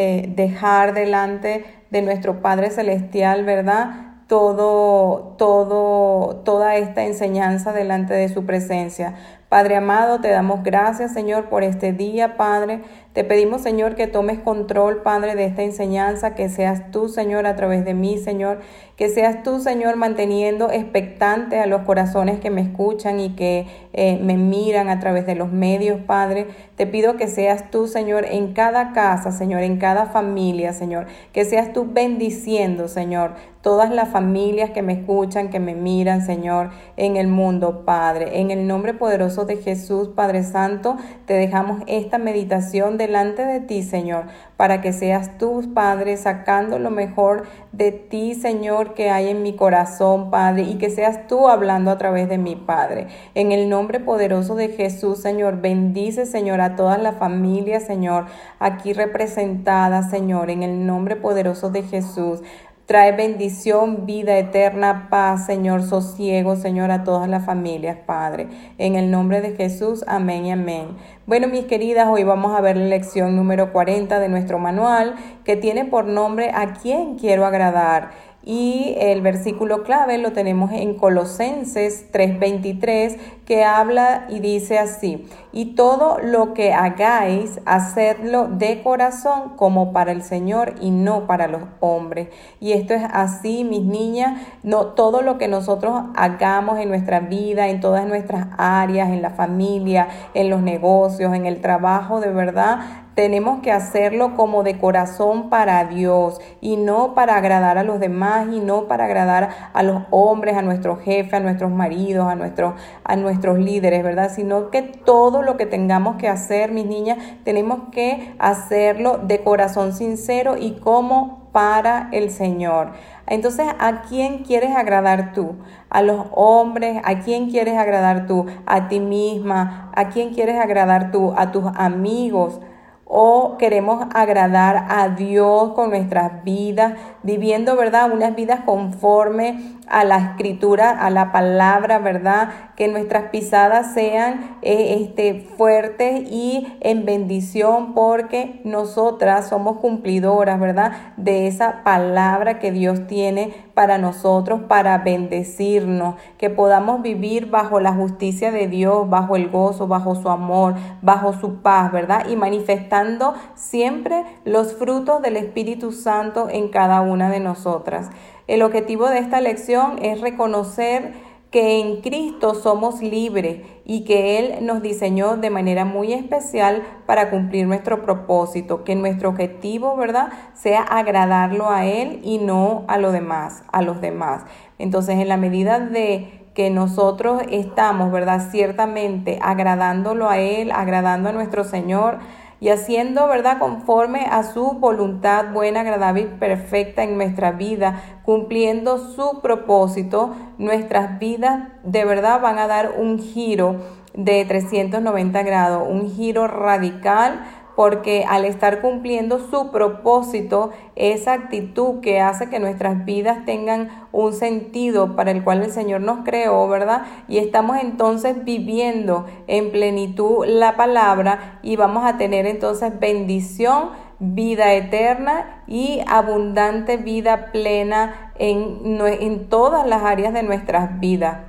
eh, dejar delante de nuestro Padre Celestial, ¿verdad? Todo, todo, toda esta enseñanza delante de su presencia. Padre amado, te damos gracias, Señor, por este día, Padre. Te pedimos, Señor, que tomes control, Padre, de esta enseñanza, que seas tú, Señor, a través de mí, Señor, que seas tú, Señor, manteniendo expectante a los corazones que me escuchan y que eh, me miran a través de los medios, Padre. Te pido que seas tú, Señor, en cada casa, Señor, en cada familia, Señor, que seas tú bendiciendo, Señor, todas las familias que me escuchan, que me miran, Señor, en el mundo, Padre. En el nombre poderoso de Jesús, Padre Santo, te dejamos esta meditación de delante de ti, Señor, para que seas tú, Padre, sacando lo mejor de ti, Señor, que hay en mi corazón, Padre, y que seas tú hablando a través de mi Padre. En el nombre poderoso de Jesús, Señor, bendice, Señor, a todas las familias, Señor, aquí representadas, Señor, en el nombre poderoso de Jesús. Trae bendición, vida eterna, paz, Señor, sosiego, Señor, a todas las familias, Padre. En el nombre de Jesús, amén y amén. Bueno, mis queridas, hoy vamos a ver la lección número 40 de nuestro manual que tiene por nombre ¿A quién quiero agradar? Y el versículo clave lo tenemos en Colosenses 3:23, que habla y dice así, y todo lo que hagáis, hacedlo de corazón como para el Señor y no para los hombres. Y esto es así, mis niñas, no todo lo que nosotros hagamos en nuestra vida, en todas nuestras áreas, en la familia, en los negocios, en el trabajo, de verdad, tenemos que hacerlo como de corazón para Dios y no para agradar a los demás y no para agradar a los hombres, a nuestros jefes, a nuestros maridos, a nuestros, a nuestros líderes, ¿verdad? Sino que todo lo que tengamos que hacer, mis niñas, tenemos que hacerlo de corazón sincero y como para el Señor. Entonces, ¿a quién quieres agradar tú? ¿A los hombres? ¿A quién quieres agradar tú? ¿A ti misma? ¿A quién quieres agradar tú? ¿A tus amigos? O queremos agradar a Dios con nuestras vidas, viviendo, ¿verdad? Unas vidas conforme a la escritura, a la palabra, ¿verdad? Que nuestras pisadas sean eh, este, fuertes y en bendición porque nosotras somos cumplidoras, ¿verdad? De esa palabra que Dios tiene para nosotros, para bendecirnos, que podamos vivir bajo la justicia de Dios, bajo el gozo, bajo su amor, bajo su paz, ¿verdad? Y manifestando siempre los frutos del Espíritu Santo en cada una de nosotras. El objetivo de esta lección es reconocer que en Cristo somos libres y que Él nos diseñó de manera muy especial para cumplir nuestro propósito, que nuestro objetivo, ¿verdad?, sea agradarlo a Él y no a lo demás, a los demás. Entonces, en la medida de que nosotros estamos, ¿verdad?, ciertamente agradándolo a Él, agradando a nuestro Señor, y haciendo, ¿verdad?, conforme a su voluntad buena, agradable y perfecta en nuestra vida, cumpliendo su propósito, nuestras vidas de verdad van a dar un giro de 390 grados, un giro radical porque al estar cumpliendo su propósito, esa actitud que hace que nuestras vidas tengan un sentido para el cual el Señor nos creó, ¿verdad? Y estamos entonces viviendo en plenitud la palabra y vamos a tener entonces bendición vida eterna y abundante vida plena en, todas las áreas de nuestras vidas.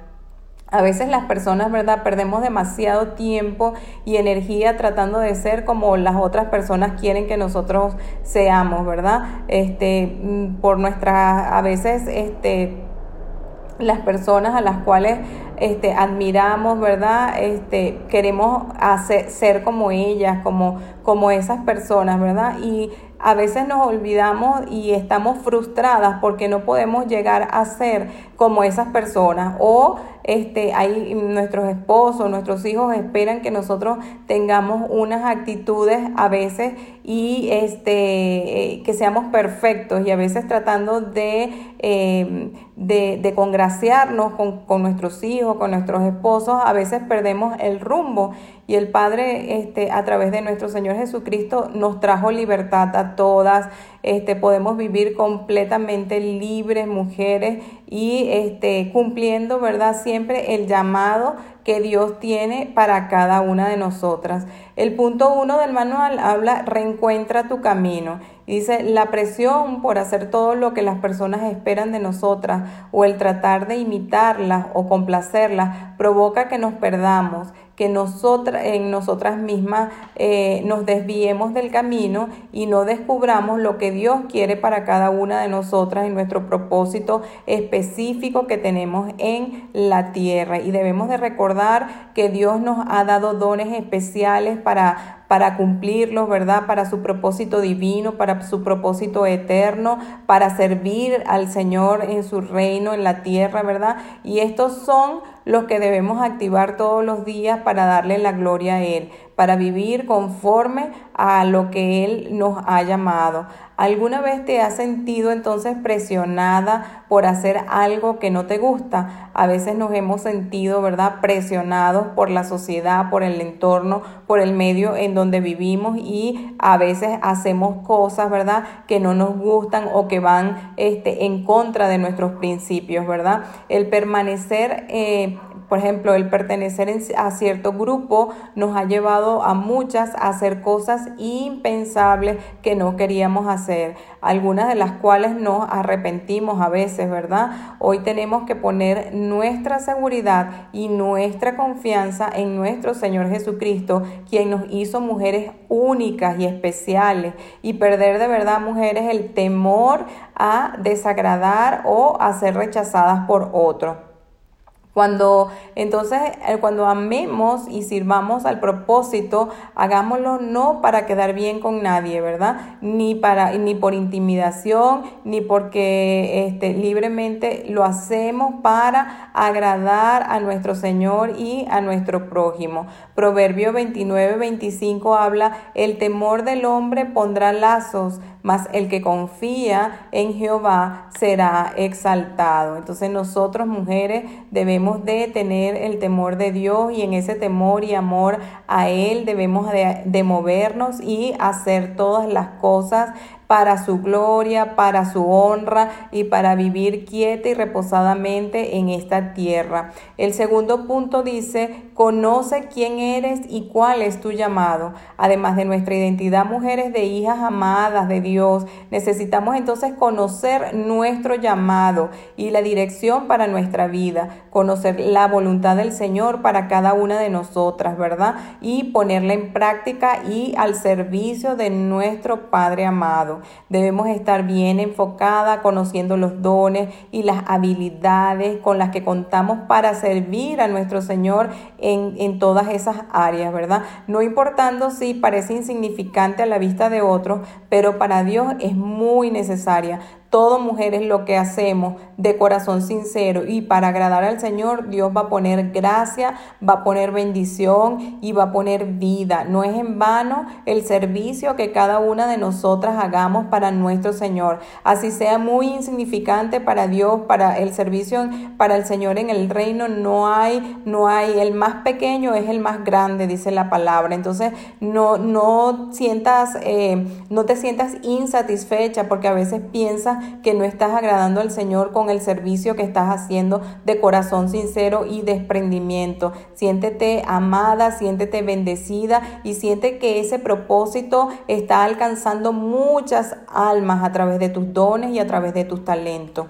A veces las personas, ¿verdad? Perdemos demasiado tiempo y energía tratando de ser como las otras personas quieren que nosotros seamos, ¿verdad? Este, mm, por nuestras, a veces, este, las personas a las cuales este, admiramos, ¿verdad? Este, queremos hacer, ser como ellas, como, como esas personas, ¿verdad? Y a veces nos olvidamos y estamos frustradas porque no podemos llegar a ser como esas personas o este hay nuestros esposos, nuestros hijos esperan que nosotros tengamos unas actitudes a veces y este eh, que seamos perfectos y a veces tratando de, eh, de, congraciarnos con, con nuestros hijos, con nuestros esposos, a veces perdemos el rumbo y el Padre, este, a través de nuestro Señor Jesucristo, nos trajo libertad a todas. Este, podemos vivir completamente libres, mujeres, y este, cumpliendo, ¿verdad? Siempre el llamado que Dios tiene para cada una de nosotras. El punto uno del manual habla reencuentra tu camino. Dice, la presión por hacer todo lo que las personas esperan de nosotras o el tratar de imitarlas o complacerlas provoca que nos perdamos, que en nosotras mismas eh, nos desviemos del camino y no descubramos lo que Dios quiere para cada una de nosotras en nuestro propósito específico que tenemos en la tierra. Y debemos de recordar que Dios nos ha dado dones especiales para para cumplirlos, ¿verdad? Para su propósito divino, para su propósito eterno, para servir al Señor en su reino, en la tierra, ¿verdad? Y estos son los que debemos activar todos los días para darle la gloria a Él, para vivir conforme a lo que Él nos ha llamado. ¿Alguna vez te has sentido entonces presionada por hacer algo que no te gusta? A veces nos hemos sentido, ¿verdad?, presionados por la sociedad, por el entorno, por el medio en donde vivimos y a veces hacemos cosas, ¿verdad?, que no nos gustan o que van este, en contra de nuestros principios, ¿verdad? El permanecer eh, por ejemplo, el pertenecer a cierto grupo nos ha llevado a muchas a hacer cosas impensables que no queríamos hacer, algunas de las cuales nos arrepentimos a veces, ¿verdad? Hoy tenemos que poner nuestra seguridad y nuestra confianza en nuestro Señor Jesucristo, quien nos hizo mujeres únicas y especiales, y perder de verdad, mujeres, el temor a desagradar o a ser rechazadas por otros. Cuando entonces, eh, cuando amemos y sirvamos al propósito, hagámoslo no para quedar bien con nadie, ¿verdad? Ni para, ni por intimidación, ni porque este, libremente lo hacemos para agradar a nuestro Señor y a nuestro prójimo. Proverbio 29, 25 habla, el temor del hombre pondrá lazos, mas el que confía en Jehová será exaltado. Entonces nosotros mujeres debemos de tener el temor de Dios y en ese temor y amor a Él debemos de, de movernos y hacer todas las cosas para su gloria, para su honra y para vivir quieta y reposadamente en esta tierra. El segundo punto dice, conoce quién eres y cuál es tu llamado. Además de nuestra identidad, mujeres de hijas amadas de Dios, necesitamos entonces conocer nuestro llamado y la dirección para nuestra vida, conocer la voluntad del Señor para cada una de nosotras, ¿verdad? Y ponerla en práctica y al servicio de nuestro Padre amado. Debemos estar bien enfocada, conociendo los dones y las habilidades con las que contamos para servir a nuestro Señor en, en todas esas áreas, ¿verdad? No importando si parece insignificante a la vista de otros, pero para Dios es muy necesaria. Todo mujeres lo que hacemos de corazón sincero y para agradar al Señor, Dios va a poner gracia, va a poner bendición y va a poner vida. No es en vano el servicio que cada una de nosotras hagamos para nuestro Señor. Así sea muy insignificante para Dios, para el servicio para el Señor en el reino, no hay, no hay, el más pequeño es el más grande, dice la palabra. Entonces, no, no sientas, eh, no te sientas insatisfecha porque a veces piensas que no estás agradando al Señor con el servicio que estás haciendo de corazón sincero y desprendimiento. Siéntete amada, siéntete bendecida y siente que ese propósito está alcanzando muchas almas a través de tus dones y a través de tus talentos.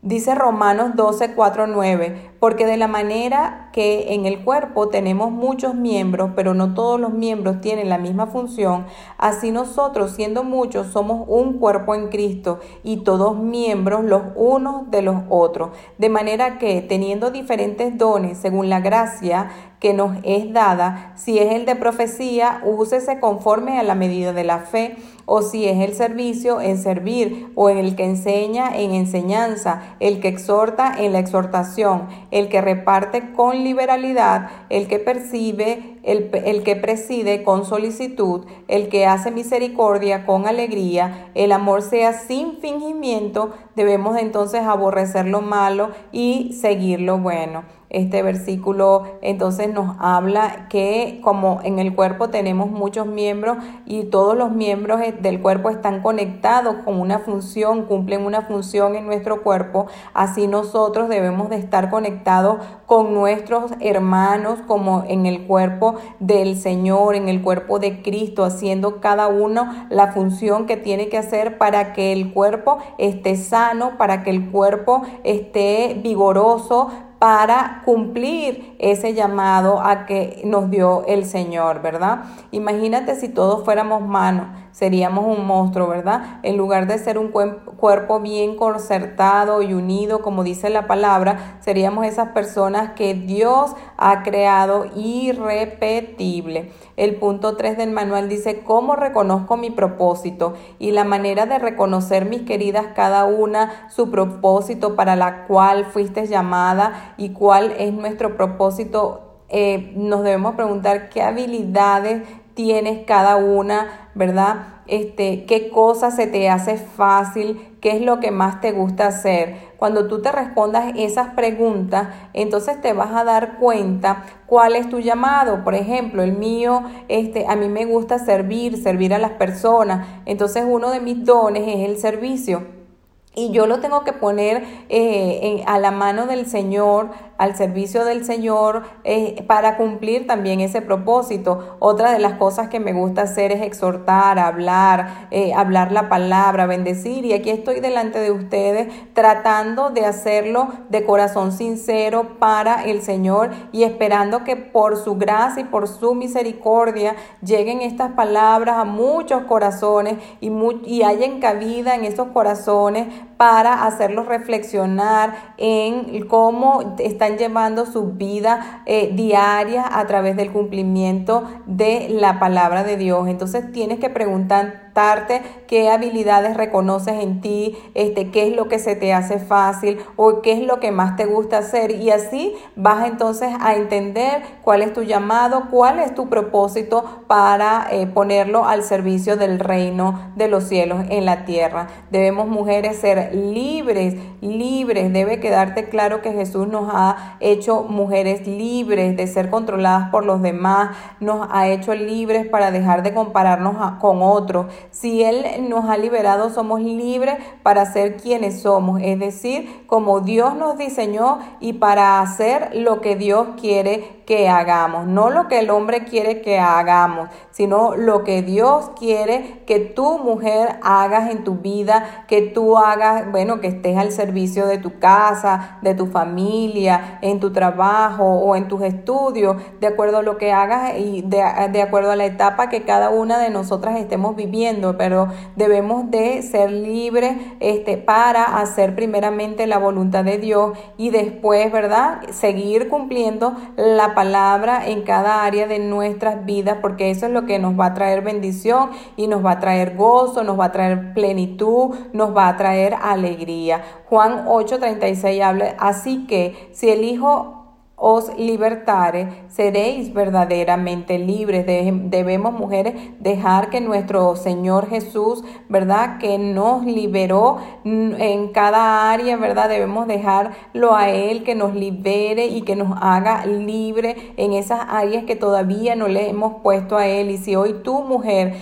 Dice Romanos 12, 4, 9, porque de la manera que en el cuerpo tenemos muchos miembros, pero no todos los miembros tienen la misma función, así nosotros, siendo muchos, somos un cuerpo en Cristo y todos miembros los unos de los otros. De manera que, teniendo diferentes dones según la gracia que nos es dada, si es el de profecía, úsese conforme a la medida de la fe, o si es el servicio, en servir, o en el que enseña, en enseñanza, el que exhorta, en la exhortación, el que reparte con liberalidad, el que percibe, el, el que preside con solicitud, el que hace misericordia con alegría, el amor sea sin fingimiento, debemos entonces aborrecer lo malo y seguir lo bueno. Este versículo entonces nos habla que como en el cuerpo tenemos muchos miembros y todos los miembros del cuerpo están conectados con una función, cumplen una función en nuestro cuerpo, así nosotros debemos de estar conectados con nuestros hermanos como en el cuerpo del Señor, en el cuerpo de Cristo, haciendo cada uno la función que tiene que hacer para que el cuerpo esté sano, para que el cuerpo esté vigoroso, para cumplir ese llamado a que nos dio el Señor, ¿verdad? Imagínate si todos fuéramos manos, seríamos un monstruo, ¿verdad? En lugar de ser un cuerpo bien concertado y unido, como dice la palabra, seríamos esas personas que Dios ha creado irrepetible. El punto 3 del manual dice, ¿cómo reconozco mi propósito? Y la manera de reconocer, mis queridas, cada una su propósito para la cual fuiste llamada y cuál es nuestro propósito eh, nos debemos preguntar qué habilidades tienes cada una, ¿verdad? Este, qué cosa se te hace fácil, qué es lo que más te gusta hacer. Cuando tú te respondas esas preguntas, entonces te vas a dar cuenta cuál es tu llamado. Por ejemplo, el mío, este, a mí me gusta servir, servir a las personas. Entonces uno de mis dones es el servicio. Y yo lo tengo que poner eh, a la mano del Señor, al servicio del Señor eh, para cumplir también ese propósito. Otra de las cosas que me gusta hacer es exhortar, hablar, eh, hablar la palabra, bendecir. Y aquí estoy delante de ustedes tratando de hacerlo de corazón sincero para el Señor y esperando que por su gracia y por su misericordia lleguen estas palabras a muchos corazones y, y hayan cabida en esos corazones para hacerlos reflexionar en cómo están llevando su vida eh, diaria a través del cumplimiento de la palabra de Dios. Entonces tienes que preguntar qué habilidades reconoces en ti, este, qué es lo que se te hace fácil o qué es lo que más te gusta hacer. Y así vas entonces a entender cuál es tu llamado, cuál es tu propósito para eh, ponerlo al servicio del reino de los cielos en la tierra. Debemos mujeres ser libres, libres. Debe quedarte claro que Jesús nos ha hecho mujeres libres de ser controladas por los demás, nos ha hecho libres para dejar de compararnos con otros. Si Él nos ha liberado, somos libres para ser quienes somos, es decir, como Dios nos diseñó y para hacer lo que Dios quiere que hagamos, no lo que el hombre quiere que hagamos, sino lo que Dios quiere que tu mujer hagas en tu vida, que tú hagas, bueno, que estés al servicio de tu casa, de tu familia, en tu trabajo o en tus estudios, de acuerdo a lo que hagas y de, de acuerdo a la etapa que cada una de nosotras estemos viviendo, pero debemos de ser libres este, para hacer primeramente la voluntad de Dios y después, ¿verdad? Seguir cumpliendo la palabra en cada área de nuestras vidas, porque eso es lo que nos va a traer bendición y nos va a traer gozo, nos va a traer plenitud, nos va a traer alegría. Juan 8:36 habla, así que si el Hijo os libertare, seréis verdaderamente libres. debemos, mujeres, dejar que nuestro Señor Jesús, ¿verdad? Que nos liberó en cada área, ¿verdad? Debemos dejarlo a Él, que nos libere y que nos haga libre en esas áreas que todavía no le hemos puesto a Él. Y si hoy tú, mujer,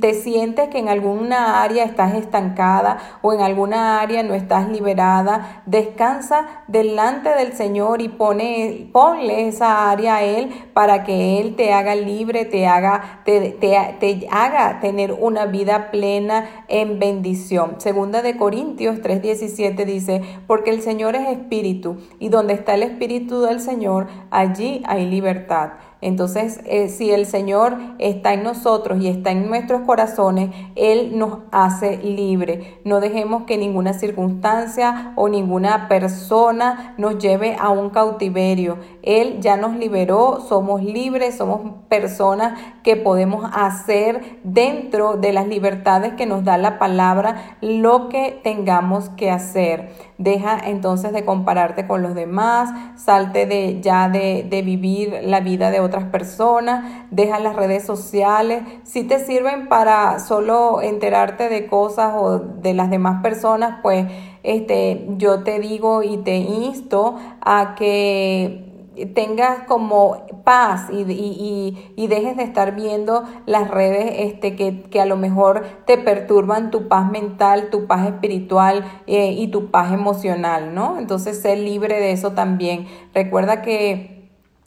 te sientes que en alguna área estás estancada o en alguna área no estás liberada, descansa delante del Señor y pone ponle esa área a Él para que Él te haga libre, te haga, te, te, haga tener una vida plena en bendición. Segunda de Corintios 3:17 dice, porque el Señor es espíritu y donde está el espíritu del Señor, allí hay libertad. Entonces, eh, si el Señor está en nosotros y está en nuestros corazones, Él nos hace libre. No dejemos que ninguna circunstancia o ninguna persona nos lleve a un cautiverio. Él ya nos liberó, somos libres, somos personas que podemos hacer dentro de las libertades que nos da la palabra lo que tengamos que hacer. Deja entonces de compararte con los demás, salte de ya de, de vivir la vida de otra otras personas, deja las redes sociales. Si te sirven para solo enterarte de cosas o de las demás personas, pues este, yo te digo y te insto a que tengas como paz y, y, y, dejes de estar viendo las redes este, que, que, a lo mejor te perturban tu paz mental, tu paz espiritual eh, y tu paz emocional, ¿no? Entonces, sé libre de eso también. Recuerda que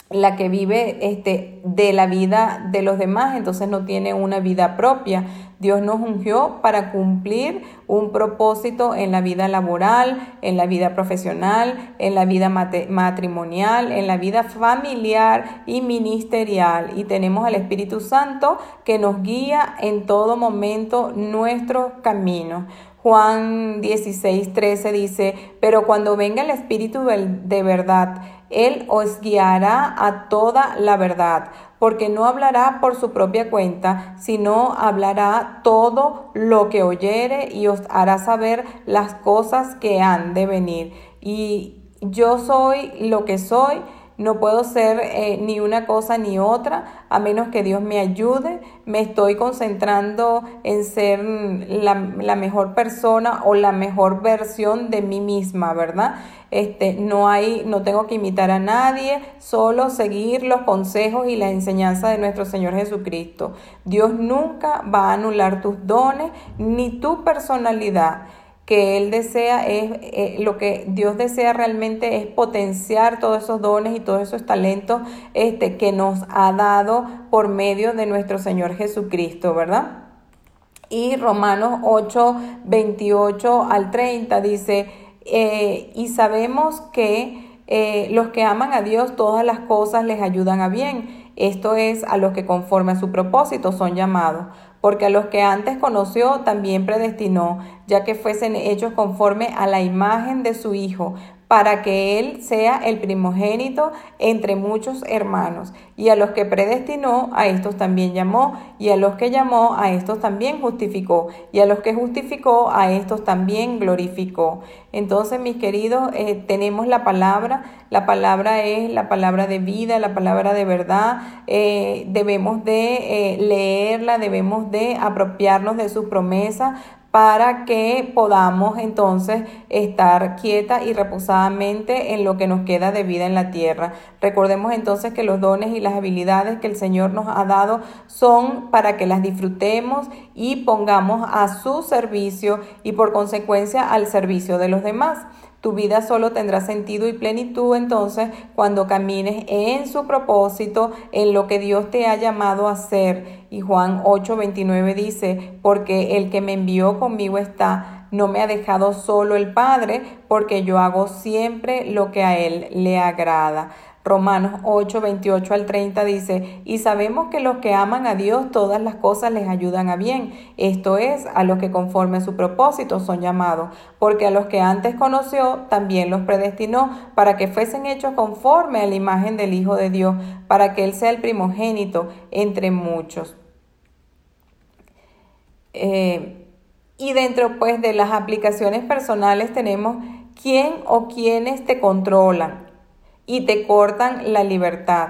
la que vive este, de la vida de los demás, entonces no tiene una vida propia. Dios nos ungió para cumplir un propósito en la vida laboral, en la vida profesional, en la vida matrimonial, en la vida familiar y ministerial. Y tenemos al Espíritu Santo que nos guía en todo momento nuestros caminos. Juan 16, 13 dice, pero cuando venga el Espíritu de verdad, Él os guiará a toda la verdad, porque no hablará por su propia cuenta, sino hablará todo lo que oyere y os hará saber las cosas que han de venir. Y yo soy lo que soy no puedo ser eh, ni una cosa ni otra, a menos que Dios me ayude. Me estoy concentrando en ser la, la mejor persona o la mejor versión de mí misma, ¿verdad? Este, no hay, no tengo que imitar a nadie, solo seguir los consejos y la enseñanza de nuestro Señor Jesucristo. Dios nunca va a anular tus dones ni tu personalidad que Él desea es, eh, lo que Dios desea realmente es potenciar todos esos dones y todos esos talentos este, que nos ha dado por medio de nuestro Señor Jesucristo, ¿verdad? Y Romanos 8, 28 al 30 dice, eh, y sabemos que eh, los que aman a Dios, todas las cosas les ayudan a bien. Esto es a los que conforme a su propósito son llamados porque a los que antes conoció también predestinó, ya que fuesen hechos conforme a la imagen de su Hijo, para que Él sea el primogénito entre muchos hermanos. Y a los que predestinó, a estos también llamó, y a los que llamó, a estos también justificó, y a los que justificó, a estos también glorificó. Entonces, mis queridos, eh, tenemos la palabra, la palabra es la palabra de vida, la palabra de verdad, eh, debemos de eh, leerla, debemos de apropiarnos de sus promesas para que podamos entonces estar quieta y reposadamente en lo que nos queda de vida en la tierra. Recordemos entonces que los dones y las habilidades que el Señor nos ha dado son para que las disfrutemos y pongamos a su servicio y por consecuencia al servicio de los demás. Tu vida solo tendrá sentido y plenitud entonces cuando camines en su propósito, en lo que Dios te ha llamado a hacer. Y Juan 8:29 dice, porque el que me envió conmigo está, no me ha dejado solo el Padre, porque yo hago siempre lo que a Él le agrada. Romanos 8, 28 al 30 dice, y sabemos que los que aman a Dios todas las cosas les ayudan a bien, esto es, a los que conforme a su propósito son llamados, porque a los que antes conoció también los predestinó para que fuesen hechos conforme a la imagen del Hijo de Dios, para que Él sea el primogénito entre muchos. Eh, y dentro pues de las aplicaciones personales tenemos quién o quiénes te controlan y te cortan la libertad.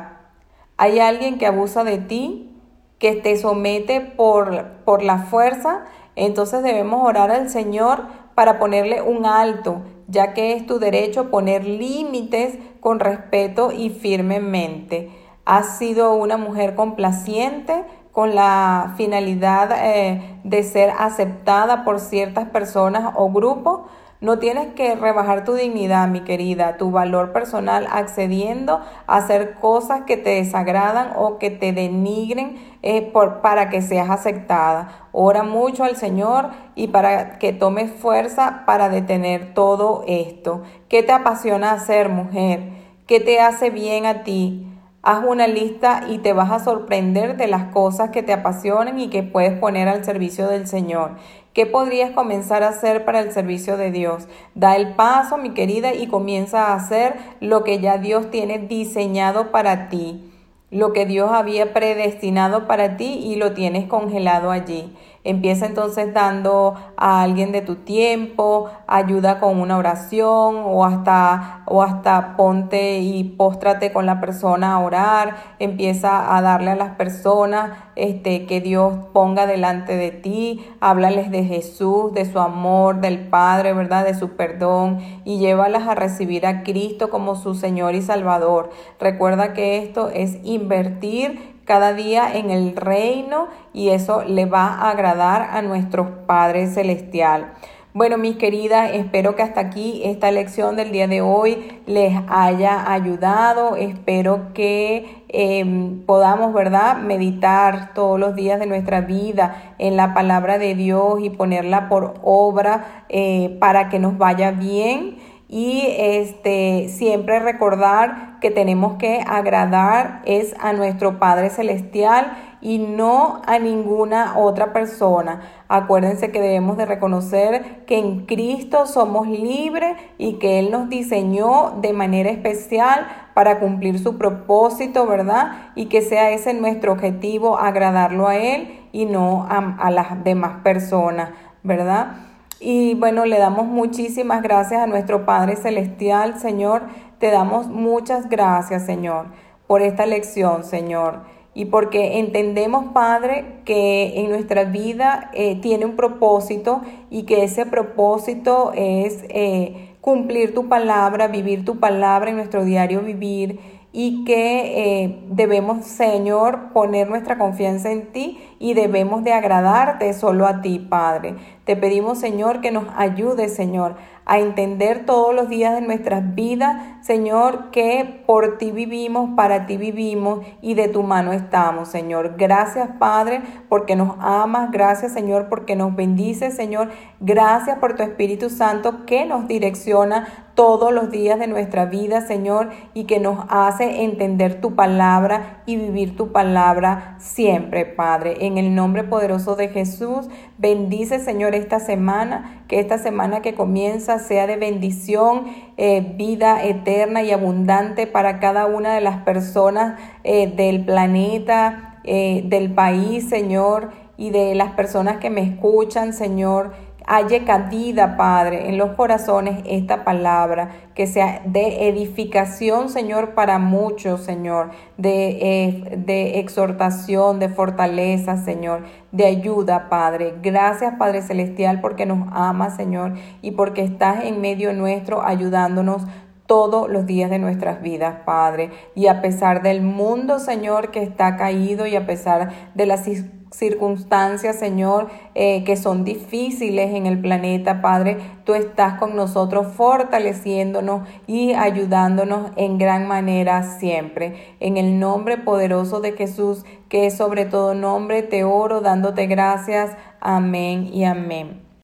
Hay alguien que abusa de ti, que te somete por, por la fuerza, entonces debemos orar al Señor para ponerle un alto, ya que es tu derecho poner límites con respeto y firmemente. Has sido una mujer complaciente con la finalidad eh, de ser aceptada por ciertas personas o grupos, no tienes que rebajar tu dignidad, mi querida, tu valor personal accediendo a hacer cosas que te desagradan o que te denigren eh, por, para que seas aceptada. Ora mucho al Señor y para que tomes fuerza para detener todo esto. ¿Qué te apasiona hacer, mujer? ¿Qué te hace bien a ti? Haz una lista y te vas a sorprender de las cosas que te apasionan y que puedes poner al servicio del Señor. ¿Qué podrías comenzar a hacer para el servicio de Dios? Da el paso, mi querida, y comienza a hacer lo que ya Dios tiene diseñado para ti, lo que Dios había predestinado para ti y lo tienes congelado allí. Empieza entonces dando a alguien de tu tiempo, ayuda con una oración o hasta, o hasta ponte y póstrate con la persona a orar. Empieza a darle a las personas este, que Dios ponga delante de ti. Háblales de Jesús, de su amor, del Padre, ¿verdad? De su perdón y llévalas a recibir a Cristo como su Señor y Salvador. Recuerda que esto es invertir cada día en el reino y eso le va a agradar a nuestro Padre Celestial. Bueno, mis queridas, espero que hasta aquí esta lección del día de hoy les haya ayudado. Espero que em, podamos, ¿verdad?, meditar todos los días de nuestra vida en la palabra de Dios y ponerla por obra eh, para que nos vaya bien y este siempre recordar que tenemos que agradar es a nuestro Padre celestial y no a ninguna otra persona. Acuérdense que debemos de reconocer que en Cristo somos libres y que Él nos diseñó de manera especial para cumplir su propósito, ¿verdad? Y que sea ese nuestro objetivo, agradarlo a Él y no a, a las demás personas, ¿verdad? Y bueno, le damos muchísimas gracias a nuestro Padre Celestial, Señor. Te damos muchas gracias, Señor, por esta lección, Señor. Y porque entendemos, Padre, que en nuestra vida eh, tiene un propósito y que ese propósito es eh, cumplir tu palabra, vivir tu palabra en nuestro diario vivir y que eh, debemos, Señor, poner nuestra confianza en ti y debemos de agradarte solo a ti, Padre. Te pedimos, Señor, que nos ayude, Señor, a entender todos los días de nuestras vidas, Señor, que por ti vivimos, para ti vivimos y de tu mano estamos, Señor. Gracias, Padre, porque nos amas. Gracias, Señor, porque nos bendices, Señor. Gracias por tu Espíritu Santo que nos direcciona todos los días de nuestra vida, Señor, y que nos hace entender tu palabra y vivir tu palabra siempre, Padre. En el nombre poderoso de Jesús, bendice, Señor, esta semana, que esta semana que comienza sea de bendición, eh, vida eterna y abundante para cada una de las personas eh, del planeta, eh, del país, Señor, y de las personas que me escuchan, Señor haya cabida, Padre, en los corazones esta palabra, que sea de edificación, Señor, para muchos, Señor, de, eh, de exhortación, de fortaleza, Señor, de ayuda, Padre. Gracias, Padre Celestial, porque nos ama, Señor, y porque estás en medio nuestro ayudándonos todos los días de nuestras vidas, Padre. Y a pesar del mundo, Señor, que está caído y a pesar de las circunstancias, Señor, eh, que son difíciles en el planeta, Padre, tú estás con nosotros fortaleciéndonos y ayudándonos en gran manera siempre. En el nombre poderoso de Jesús, que es sobre todo nombre, te oro dándote gracias. Amén y amén.